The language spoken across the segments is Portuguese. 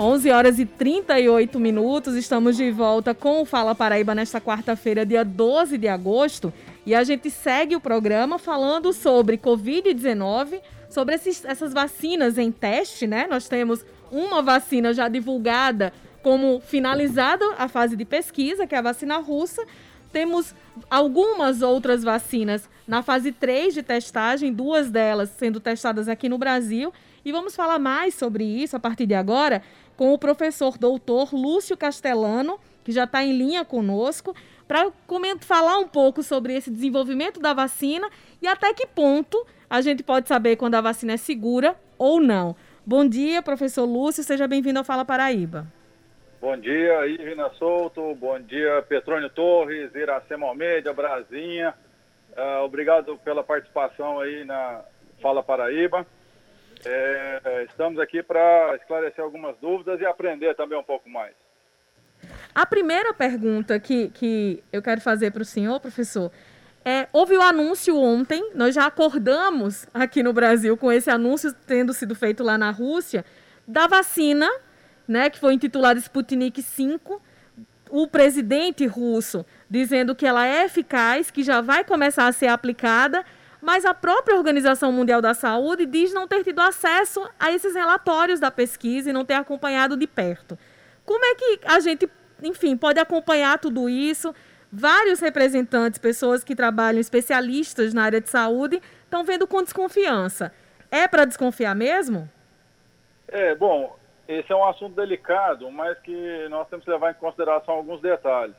11 horas e 38 minutos, estamos de volta com o Fala Paraíba nesta quarta-feira, dia 12 de agosto, e a gente segue o programa falando sobre Covid-19, sobre esses, essas vacinas em teste, né? Nós temos uma vacina já divulgada como finalizada a fase de pesquisa, que é a vacina russa. Temos algumas outras vacinas na fase 3 de testagem, duas delas sendo testadas aqui no Brasil. E vamos falar mais sobre isso a partir de agora com o professor doutor Lúcio Castellano, que já está em linha conosco, para falar um pouco sobre esse desenvolvimento da vacina e até que ponto a gente pode saber quando a vacina é segura ou não. Bom dia, professor Lúcio, seja bem-vindo ao Fala Paraíba. Bom dia, Ivina Souto, bom dia, Petrônio Torres, Iracema Almeida, Brasinha. Uh, obrigado pela participação aí na Fala Paraíba. É, estamos aqui para esclarecer algumas dúvidas e aprender também um pouco mais. A primeira pergunta que, que eu quero fazer para o senhor, professor, é, houve o anúncio ontem, nós já acordamos aqui no Brasil com esse anúncio tendo sido feito lá na Rússia, da vacina, né, que foi intitulada Sputnik 5, o presidente russo dizendo que ela é eficaz, que já vai começar a ser aplicada mas a própria Organização Mundial da Saúde diz não ter tido acesso a esses relatórios da pesquisa e não ter acompanhado de perto. Como é que a gente, enfim, pode acompanhar tudo isso? Vários representantes, pessoas que trabalham, especialistas na área de saúde, estão vendo com desconfiança. É para desconfiar mesmo? É, bom, esse é um assunto delicado, mas que nós temos que levar em consideração alguns detalhes.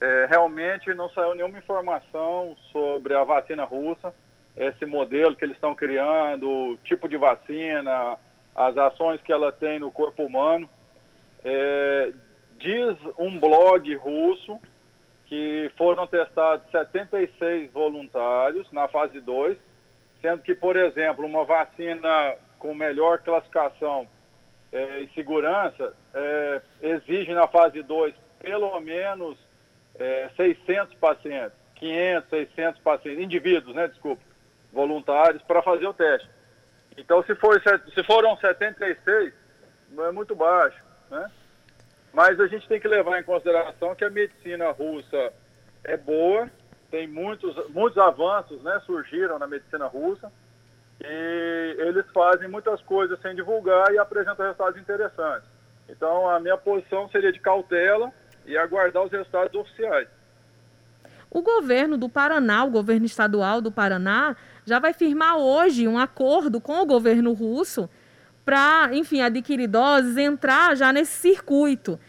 É, realmente não saiu nenhuma informação sobre a vacina russa, esse modelo que eles estão criando, o tipo de vacina, as ações que ela tem no corpo humano. É, diz um blog russo que foram testados 76 voluntários na fase 2, sendo que, por exemplo, uma vacina com melhor classificação é, e segurança é, exige na fase 2 pelo menos é, 600 pacientes, 500, 600 pacientes, indivíduos, né, desculpa, voluntários, para fazer o teste. Então, se, for, se foram 76, não é muito baixo, né? Mas a gente tem que levar em consideração que a medicina russa é boa, tem muitos, muitos avanços, né, surgiram na medicina russa, e eles fazem muitas coisas sem divulgar e apresentam resultados interessantes. Então, a minha posição seria de cautela, e aguardar os resultados oficiais. O governo do Paraná, o governo estadual do Paraná, já vai firmar hoje um acordo com o governo russo para, enfim, adquirir doses, entrar já nesse circuito.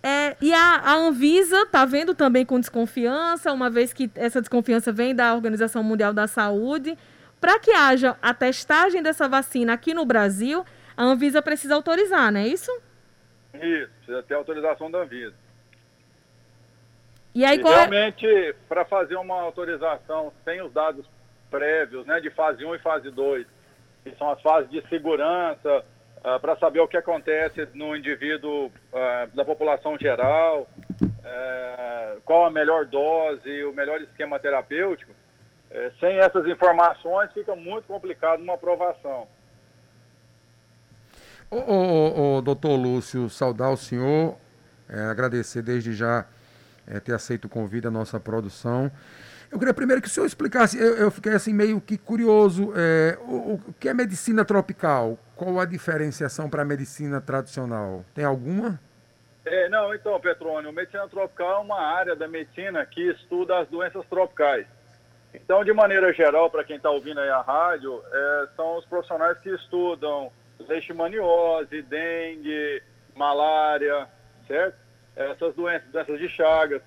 É, e a, a Anvisa está vendo também com desconfiança, uma vez que essa desconfiança vem da Organização Mundial da Saúde. Para que haja a testagem dessa vacina aqui no Brasil, a Anvisa precisa autorizar, não é isso? Isso, precisa ter autorização da Anvisa. E aí, e qual é- realmente, é... para fazer uma autorização sem os dados prévios, né, de fase 1 e fase 2, que são as fases de segurança, uh, para saber o que acontece no indivíduo uh, da população geral, uh, qual a melhor dose, o melhor esquema terapêutico, eh, sem essas informações fica muito complicado uma aprovação. Ô, ô, ô, doutor Lúcio, saudar o senhor, é, agradecer desde já é, ter aceito o convite da nossa produção. Eu queria primeiro que o senhor explicasse, eu, eu fiquei assim meio que curioso, é, o, o, que é medicina tropical? Qual a diferenciação para a medicina tradicional? Tem alguma? É, não, então, Petrônio, medicina tropical é uma área da medicina que estuda as doenças tropicais. Então, de maneira geral, para quem está ouvindo aí a rádio, é, são os profissionais que estudam leishmaniose, dengue, malária, certo? Essas doenças, doenças de Chagas.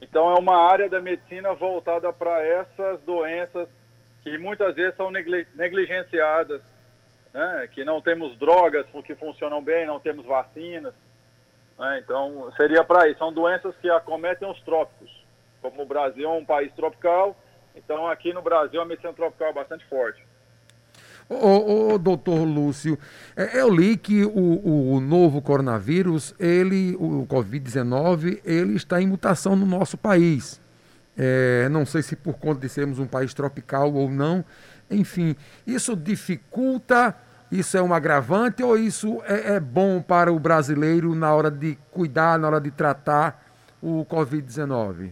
Então é uma área da medicina voltada para essas doenças que muitas vezes são negligenciadas, né? que não temos drogas que funcionam bem, não temos vacinas. Né? Então seria para isso. São doenças que acometem os trópicos. Como o Brasil é um país tropical, então aqui no Brasil a medicina tropical é bastante forte. Ô, ô, doutor Lúcio, é, eu li que o, o novo coronavírus, ele, o Covid-19, ele está em mutação no nosso país. É, não sei se por conta de sermos um país tropical ou não. Enfim, isso dificulta isso é um agravante ou isso é, é bom para o brasileiro na hora de cuidar, na hora de tratar o Covid-19?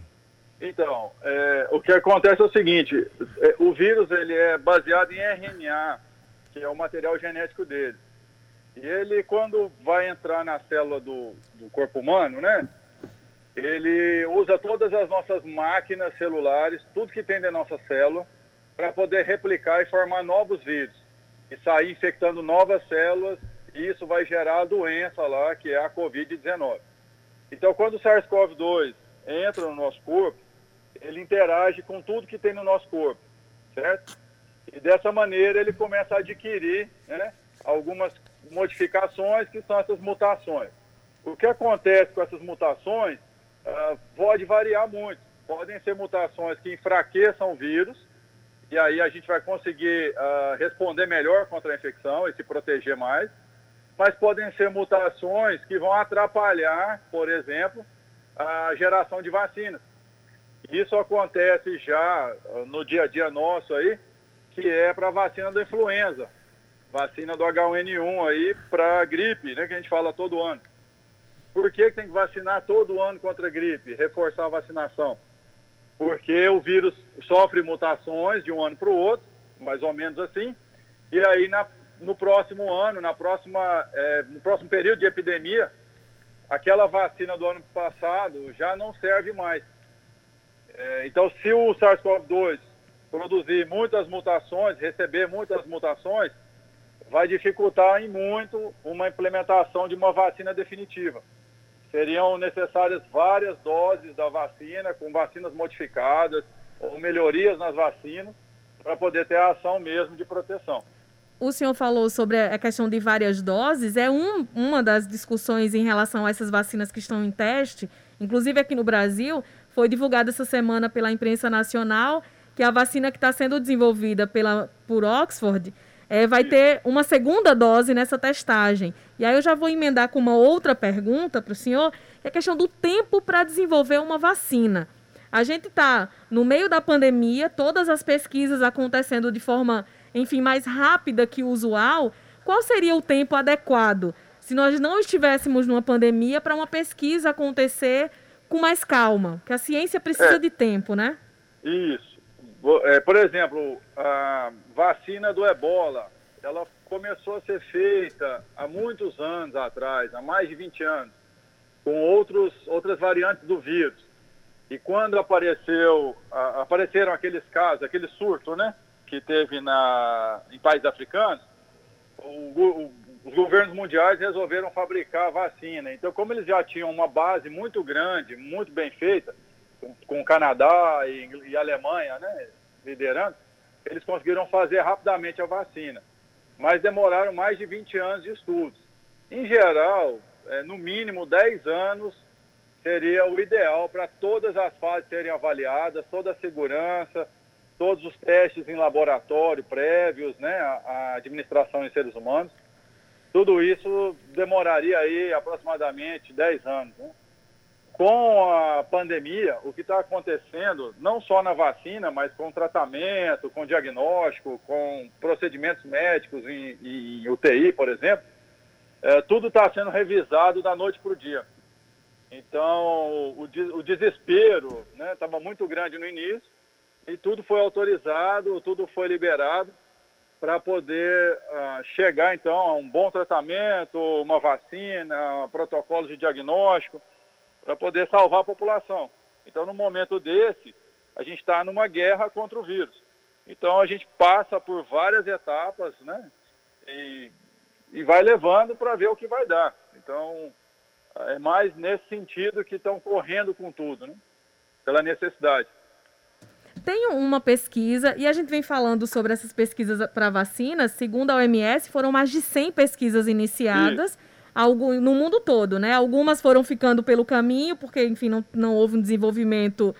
Então, é, o que acontece é o seguinte: é, o vírus ele é baseado em RNA, que é o material genético dele. E ele, quando vai entrar na célula do, do corpo humano, né? Ele usa todas as nossas máquinas celulares, tudo que tem da nossa célula, para poder replicar e formar novos vírus e sair infectando novas células, e isso vai gerar a doença lá, que é a Covid-19. Então, quando o SARS-CoV-2 entra no nosso corpo, ele interage com tudo que tem no nosso corpo, certo? E dessa maneira ele começa a adquirir né, algumas modificações que são essas mutações. O que acontece com essas mutações uh, pode variar muito. Podem ser mutações que enfraqueçam o vírus, e aí a gente vai conseguir uh, responder melhor contra a infecção e se proteger mais. Mas podem ser mutações que vão atrapalhar, por exemplo, a geração de vacinas. Isso acontece já uh, no dia a dia nosso aí, que é para vacina da influenza, vacina do H1N1 aí para gripe, né, que a gente fala todo ano. Por que tem que vacinar todo ano contra a gripe? Reforçar a vacinação porque o vírus sofre mutações de um ano para o outro, mais ou menos assim, e aí na, no próximo ano, na próxima, é, no próximo período de epidemia, aquela vacina do ano passado já não serve mais. É, então, se o SARS-CoV-2 produzir muitas mutações, receber muitas mutações, vai dificultar em muito uma implementação de uma vacina definitiva. Seriam necessárias várias doses da vacina, com vacinas modificadas ou melhorias nas vacinas, para poder ter a ação mesmo de proteção. O senhor falou sobre a questão de várias doses, é um, uma das discussões em relação a essas vacinas que estão em teste, inclusive aqui no Brasil, foi divulgada essa semana pela imprensa nacional que a vacina que está sendo desenvolvida pela, por Oxford é, vai ter uma segunda dose nessa testagem. E aí eu já vou emendar com uma outra pergunta para o senhor, que é a questão do tempo para desenvolver uma vacina. A gente está no meio da pandemia, todas as pesquisas acontecendo de forma, enfim, mais rápida que o usual. Qual seria o tempo adequado se nós não estivéssemos numa pandemia para uma pesquisa acontecer com mais calma? Que a ciência precisa é, de tempo, né? Isso. É, por exemplo, a vacina do ebola, ela começou a ser feita há muitos anos atrás, há mais de 20 anos, com outros, outras variantes do vírus. E quando apareceu, apareceram aqueles casos, aquele surto, né, que teve na, em países africanos, o, o, os governos mundiais resolveram fabricar a vacina. Então, como eles já tinham uma base muito grande, muito bem feita, com, o Canadá e, e Alemanha, né, liderando, eles conseguiram fazer rapidamente a vacina. Mas demoraram mais de 20 anos de estudos. Em geral, é, no mínimo 10 anos seria o ideal para todas as fases serem avaliadas, toda a segurança, todos os testes em laboratório prévios, né, a, a administração em seres humanos. Tudo isso demoraria aí aproximadamente 10 anos. Né? com a pandemia, o que está acontecendo, não só na vacina, mas com tratamento, com diagnóstico, com procedimentos médicos em, em UTI, por exemplo, é, tudo está sendo revisado da noite para o dia. Então, o, o desespero estava né, muito grande no início e tudo foi autorizado, tudo foi liberado para poder uh, chegar, então, a um bom tratamento, uma vacina, protocolos de diagnóstico para poder salvar a população. Então, no momento desse, a gente está numa guerra contra o vírus. Então, a gente passa por várias etapas, né? E, e vai levando para ver o que vai dar. Então, é mais nesse sentido que estão correndo com tudo, né? Pela necessidade. Tem uma pesquisa, e a gente vem falando sobre essas pesquisas para vacinas. Segundo a OMS, foram mais de 100 pesquisas iniciadas. Algo, no mundo todo, né? Algumas foram ficando pelo caminho, porque, enfim, não, não houve um desenvolvimento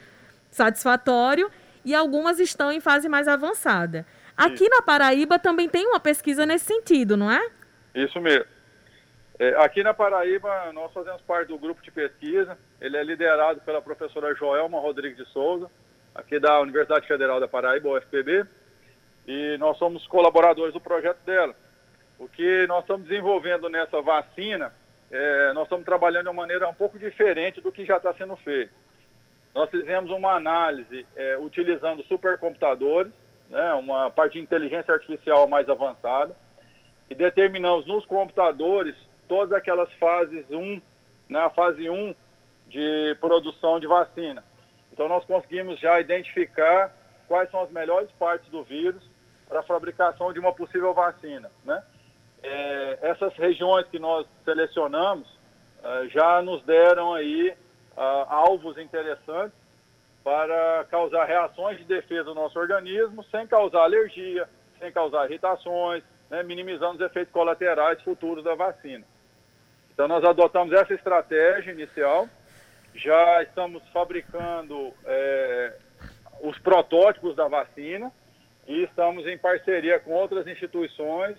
satisfatório, e algumas estão em fase mais avançada. Aqui na Paraíba também tem uma pesquisa nesse sentido, não é? Isso mesmo. É, aqui na Paraíba, nós fazemos parte do grupo de pesquisa. Ele é liderado pela professora Joelma Rodrigues de Souza, aqui da Universidade Federal da Paraíba, UFPB. E nós somos colaboradores do projeto dela. O que nós estamos desenvolvendo nessa vacina, é, nós estamos trabalhando de uma maneira um pouco diferente do que já está sendo feito. Nós fizemos uma análise é, utilizando supercomputadores, né, uma parte de inteligência artificial mais avançada, e determinamos nos computadores todas aquelas fases 1, na né, fase 1 de produção de vacina. Então nós conseguimos já identificar quais são as melhores partes do vírus para a fabricação de uma possível vacina. Né? É, essas regiões que nós selecionamos uh, já nos deram aí uh, alvos interessantes para causar reações de defesa do nosso organismo sem causar alergia, sem causar irritações, né, minimizando os efeitos colaterais futuros da vacina. Então nós adotamos essa estratégia inicial, já estamos fabricando é, os protótipos da vacina e estamos em parceria com outras instituições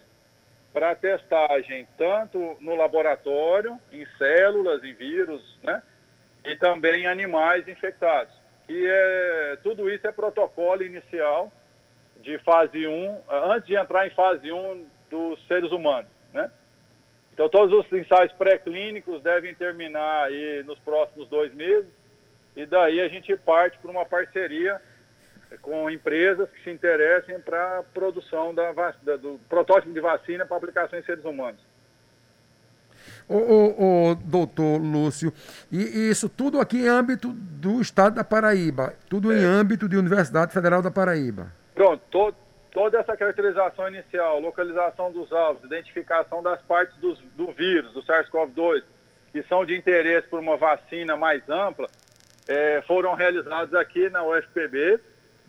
para testagem tanto no laboratório, em células, em vírus, né? E também em animais infectados. E é, tudo isso é protocolo inicial de fase 1, antes de entrar em fase 1 dos seres humanos, né? Então todos os ensaios pré-clínicos devem terminar aí nos próximos dois meses e daí a gente parte para uma parceria com empresas que se interessem para a produção da, da, do protótipo de vacina para aplicação em seres humanos. O, o, o, doutor Lúcio, e, isso tudo aqui em âmbito do estado da Paraíba, tudo é. em âmbito de Universidade Federal da Paraíba. Pronto, to, toda essa caracterização inicial, localização dos alvos, identificação das partes dos, do vírus, do SARS-CoV-2, que são de interesse por uma vacina mais ampla, é, foram realizados aqui na UFPB,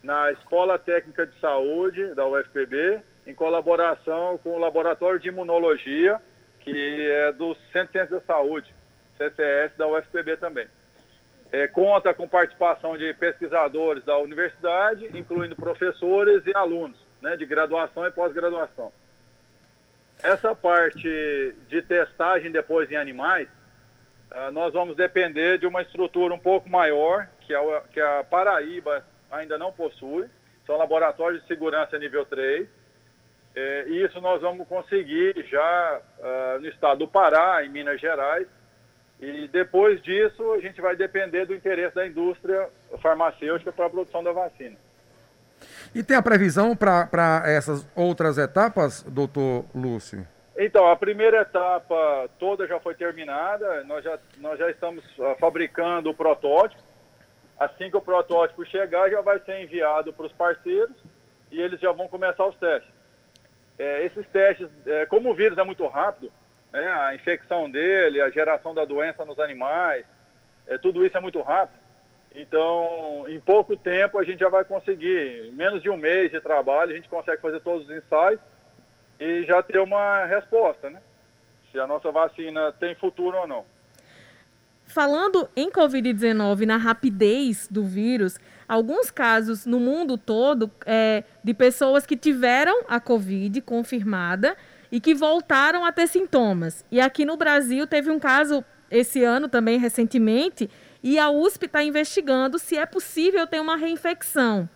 na Escola Técnica de Saúde da UFPB, em colaboração com o Laboratório de Imunologia, que é do Centro de da Saúde, CCS da UFPB também. É, conta com participação de pesquisadores da universidade, incluindo professores e alunos, né, de graduação e pós-graduação. Essa parte de testagem depois em animais, uh, nós vamos depender de uma estrutura um pouco maior, que a, que a Paraíba ainda não possui, são laboratórios de segurança nível 3, é, e isso nós vamos conseguir já uh, no estado do Pará, em Minas Gerais, e depois disso a gente vai depender do interesse da indústria farmacêutica para a produção da vacina. E tem a previsão para essas outras etapas, doutor Lúcio? Então, a primeira etapa toda já foi terminada, nós já, nós já estamos uh, fabricando o protótipo, Assim que o protótipo chegar, já vai ser enviado para os parceiros e eles já vão começar os testes. É, esses testes, é, como o vírus é muito rápido, né, a infecção dele, a geração da doença nos animais, é, tudo isso é muito rápido. Então, em pouco tempo, a gente já vai conseguir, menos de um mês de trabalho, a gente consegue fazer todos os ensaios e já ter uma resposta, né? Se a nossa vacina tem futuro ou não. Falando em Covid-19, na rapidez do vírus, alguns casos no mundo todo é, de pessoas que tiveram a Covid confirmada e que voltaram a ter sintomas. E aqui no Brasil teve um caso esse ano também, recentemente, e a USP está investigando se é possível ter uma reinfecção.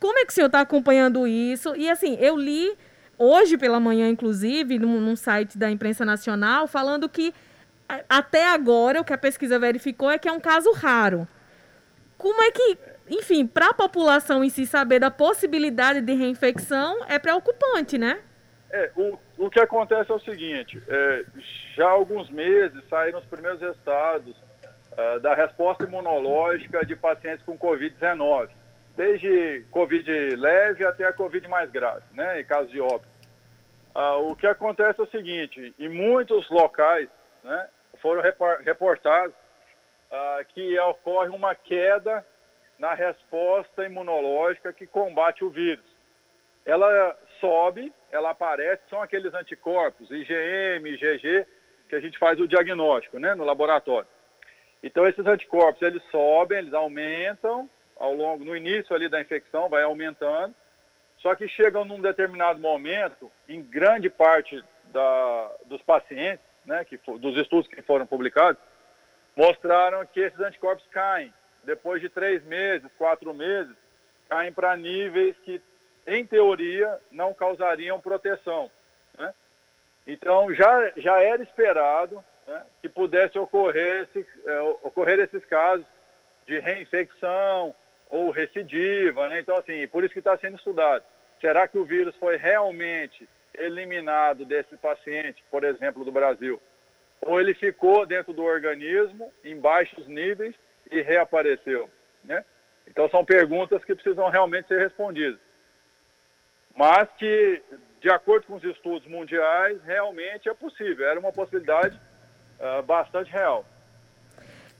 Como é que o senhor está acompanhando isso? E assim, eu li hoje pela manhã, inclusive, num, num site da imprensa nacional, falando que até agora, o que a pesquisa verificou é que é um caso raro. Como é que, enfim, para a população em si saber da possibilidade de reinfecção é preocupante, né? É, o, o que acontece é o seguinte: é, já há alguns meses saíram os primeiros resultados uh, da resposta imunológica de pacientes com Covid-19, desde Covid leve até a Covid mais grave, né, em caso de óbito. Uh, o que acontece é o seguinte: em muitos locais, né, foram reportados ah, que ocorre uma queda na resposta imunológica que combate o vírus. Ela sobe, ela aparece, são aqueles anticorpos, IgM, IgG, que a gente faz o diagnóstico né, no laboratório. Então, esses anticorpos, eles sobem, eles aumentam ao longo, no início ali da infecção, vai aumentando, só que chegam num determinado momento, em grande parte da, dos pacientes, né, que, dos estudos que foram publicados, mostraram que esses anticorpos caem. Depois de três meses, quatro meses, caem para níveis que, em teoria, não causariam proteção. Né? Então, já, já era esperado né, que pudesse ocorrer, esse, é, ocorrer esses casos de reinfecção ou recidiva. Né? Então, assim, por isso que está sendo estudado. Será que o vírus foi realmente eliminado desse paciente, por exemplo, do Brasil? Ou ele ficou dentro do organismo em baixos níveis e reapareceu? Né? Então, são perguntas que precisam realmente ser respondidas. Mas que, de acordo com os estudos mundiais, realmente é possível. Era uma possibilidade uh, bastante real.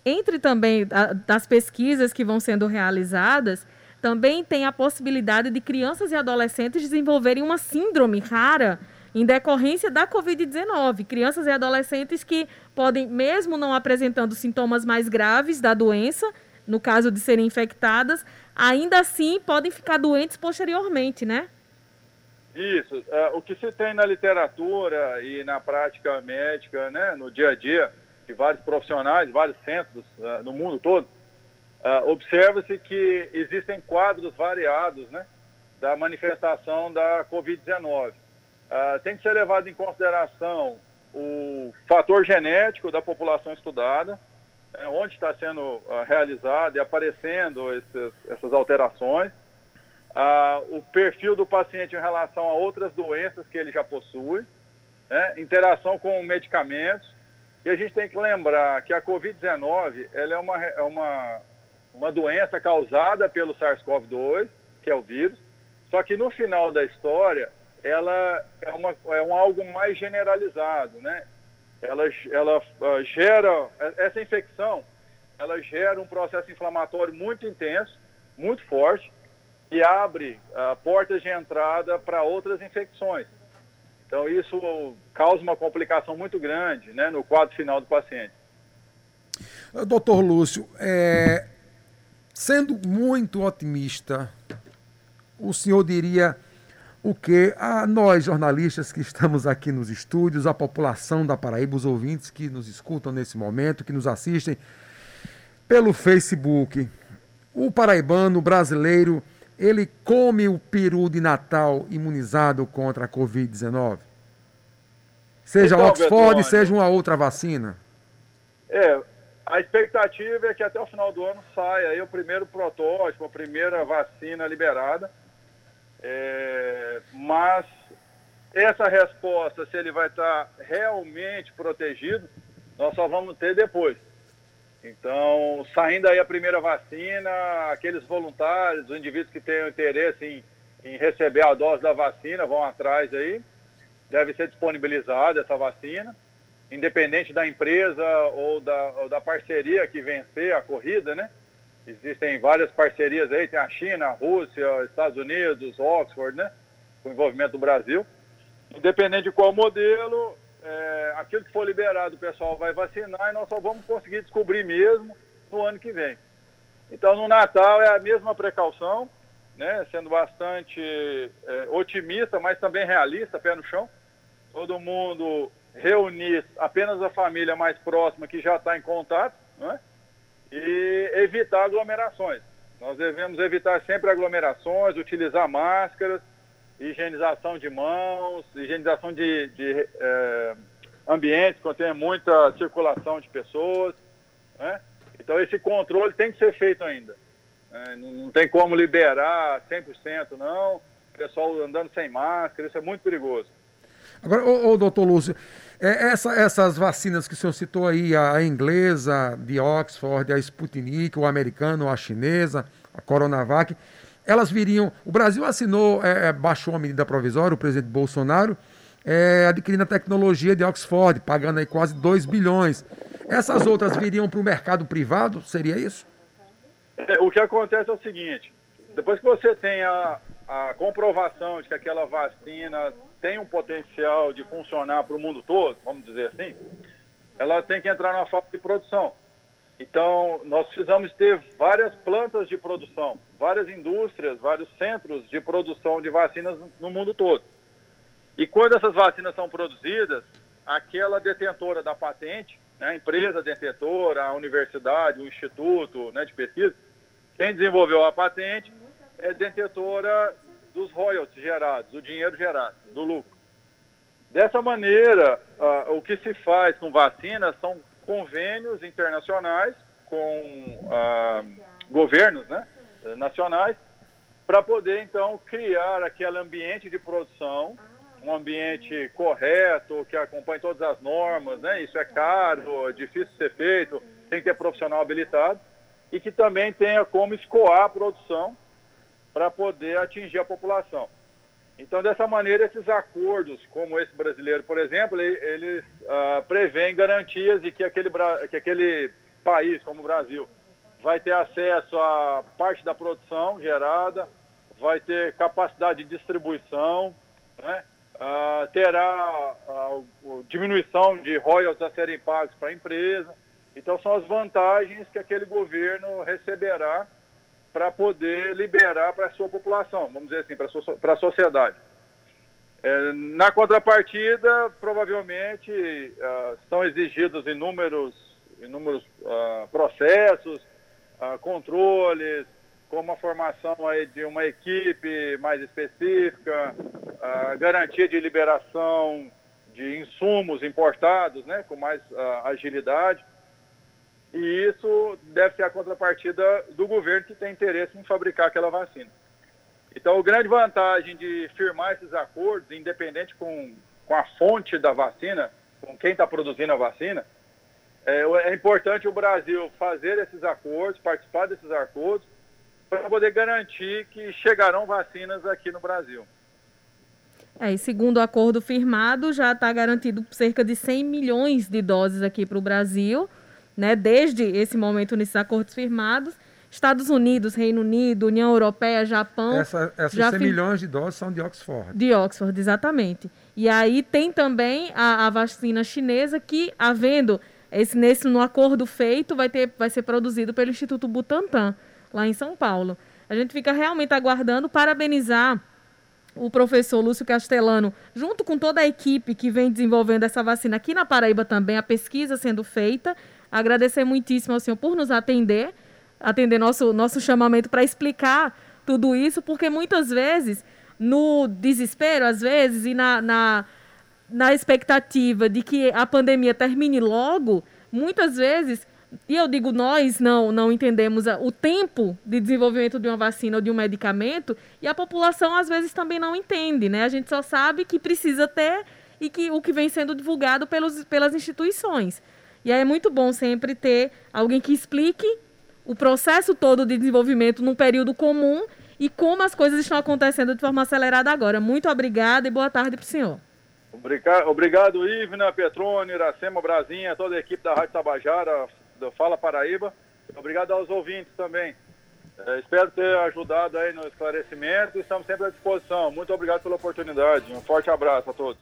Entre também a, das pesquisas que vão sendo realizadas, também tem a possibilidade de crianças e adolescentes desenvolverem uma síndrome rara em decorrência da Covid-19. Crianças e adolescentes que podem, mesmo não apresentando sintomas mais graves da doença, no caso de serem infectadas, ainda assim podem ficar doentes posteriormente, né? Isso. Uh, o que se tem na literatura e na prática médica, né, no dia a dia, de vários profissionais, vários centros uh, no mundo todo, uh, observa-se que existem quadros variados né, da manifestação da Covid-19. tem que ser levado em consideração o fator genético da população estudada, né, onde está sendo realizado e aparecendo esses, essas alterações, ah, o perfil do paciente em relação a outras doenças que ele já possui, né? interação com medicamentos. E a gente tem que lembrar que a Covid-19 ela é, uma, é uma, uma doença causada pelo SARS-CoV-2, que é o vírus, só que no final da história ela é, uma, é um algo mais generalizado, né? Ela, ela uh, gera, essa infecção, ela gera um processo inflamatório muito intenso, muito forte, e abre uh, portas de entrada para outras infecções. Então, isso causa uma complicação muito grande né, no quadro final do paciente. Doutor Lúcio, é, sendo muito otimista, o senhor diria o que a nós, jornalistas que estamos aqui nos estúdios, a população da Paraíba, os ouvintes que nos escutam nesse momento, que nos assistem pelo Facebook, o paraibano, brasileiro, ele come o peru de Natal imunizado contra a Covid-19? Seja então, Oxford, Betônio, seja uma outra vacina? É, a expectativa é que até o final do ano saia aí o primeiro protótipo, a primeira vacina liberada. É, mas essa resposta, se ele vai estar realmente protegido, nós só vamos ter depois. Então, saindo aí a primeira vacina, aqueles voluntários, os indivíduos que tenham interesse em, em receber a dose da vacina vão atrás aí. Deve ser disponibilizada essa vacina, independente da empresa ou da, ou da parceria que vencer a corrida, né? Existem várias parcerias aí, tem a China, a Rússia, Estados Unidos, Oxford, né? Com envolvimento do Brasil. Independente de qual modelo, é, aquilo que for liberado o pessoal vai vacinar e nós só vamos conseguir descobrir mesmo no ano que vem. Então, no Natal é a mesma precaução, né, sendo bastante é, otimista, mas também realista, pé no chão. Todo mundo reunir apenas a família mais próxima que já está em contato, né, e evitar aglomerações. Nós devemos evitar sempre aglomerações, utilizar máscaras, higienização de mãos, higienização de, de é, ambientes quando tem muita circulação de pessoas. Né? Então esse controle tem que ser feito ainda. É, não tem como liberar 100% não, o pessoal andando sem máscara, isso é muito perigoso. Agora, ô, ô doutor Lúcio, é, essa, essas vacinas que o senhor citou aí, a, a inglesa de Oxford, a Sputnik, o americano, a chinesa, a Coronavac, elas viriam. O Brasil assinou, é, é, baixou uma medida provisória, o presidente Bolsonaro, é, adquirindo a tecnologia de Oxford, pagando aí quase 2 bilhões. Essas outras viriam para o mercado privado? Seria isso? É, o que acontece é o seguinte: depois que você tem a, a comprovação de que aquela vacina tem um potencial de funcionar para o mundo todo, vamos dizer assim, ela tem que entrar na fase de produção. Então, nós precisamos ter várias plantas de produção, várias indústrias, vários centros de produção de vacinas no mundo todo. E quando essas vacinas são produzidas, aquela detentora da patente, né, a empresa detentora, a universidade, o instituto né, de pesquisa, quem desenvolveu a patente é detentora dos royalties gerados, do dinheiro gerado, do lucro. Dessa maneira, uh, o que se faz com vacinas são convênios internacionais com uh, governos né, nacionais para poder, então, criar aquele ambiente de produção, um ambiente correto, que acompanhe todas as normas, né? Isso é caro, é difícil de ser feito, tem que ter profissional habilitado e que também tenha como escoar a produção para poder atingir a população. Então, dessa maneira, esses acordos, como esse brasileiro, por exemplo, eles uh, prevêem garantias de que aquele, que aquele país, como o Brasil, vai ter acesso a parte da produção gerada, vai ter capacidade de distribuição, né? uh, terá uh, diminuição de royalties a serem pagos para a empresa. Então, são as vantagens que aquele governo receberá para poder liberar para a sua população, vamos dizer assim, para a sociedade. É, na contrapartida, provavelmente uh, são exigidos inúmeros, inúmeros uh, processos, uh, controles, como a formação aí de uma equipe mais específica, a garantia de liberação de insumos importados, né, com mais agilidade. E isso deve ser a contrapartida do governo que tem interesse em fabricar aquela vacina. Então, a grande vantagem de firmar esses acordos, independente com, com a fonte da vacina, com quem está produzindo a vacina, é, é, importante o Brasil fazer esses acordos, participar desses acordos, para poder garantir que chegarão vacinas aqui no Brasil. É, e segundo o acordo firmado, já está garantido cerca de 100 milhões de doses aqui para o Brasil né, desde esse momento nesses acordos firmados. Estados Unidos, Reino Unido, União Europeia, Japão. Essa, essas já 100 milhões de doses são de Oxford. De Oxford, exatamente. E aí tem também a, a vacina chinesa que, havendo esse nesse no acordo feito, vai, ter, vai ser produzido pelo Instituto Butantan, lá em São Paulo. A gente fica realmente aguardando, parabenizar o professor Lúcio Castellano, junto com toda a equipe que vem desenvolvendo essa vacina aqui na Paraíba também, a pesquisa sendo feita. Agradecer muitíssimo ao senhor por nos atender, atender nosso, nosso chamamento para explicar tudo isso, porque muitas vezes, no desespero, às vezes, e na, na, na expectativa de que a pandemia termine logo, muitas vezes e eu digo nós não não entendemos o tempo de desenvolvimento de uma vacina ou de um medicamento e a população às vezes também não entende, né? A gente só sabe que precisa ter e que o que vem sendo divulgado pelos, pelas instituições. E aí é muito bom sempre ter alguém que explique o processo todo de desenvolvimento num período comum e como as coisas estão acontecendo de forma acelerada agora. Muito obrigada e boa tarde para o senhor. Obrigado, obrigado Ivna, Petrone, Iracema, Brasinha, toda a equipe da Rádio Tabajara, do Fala Paraíba. Obrigado aos ouvintes também. É, espero ter ajudado aí no esclarecimento e estamos sempre à disposição. Muito obrigado pela oportunidade. Um forte abraço a todos.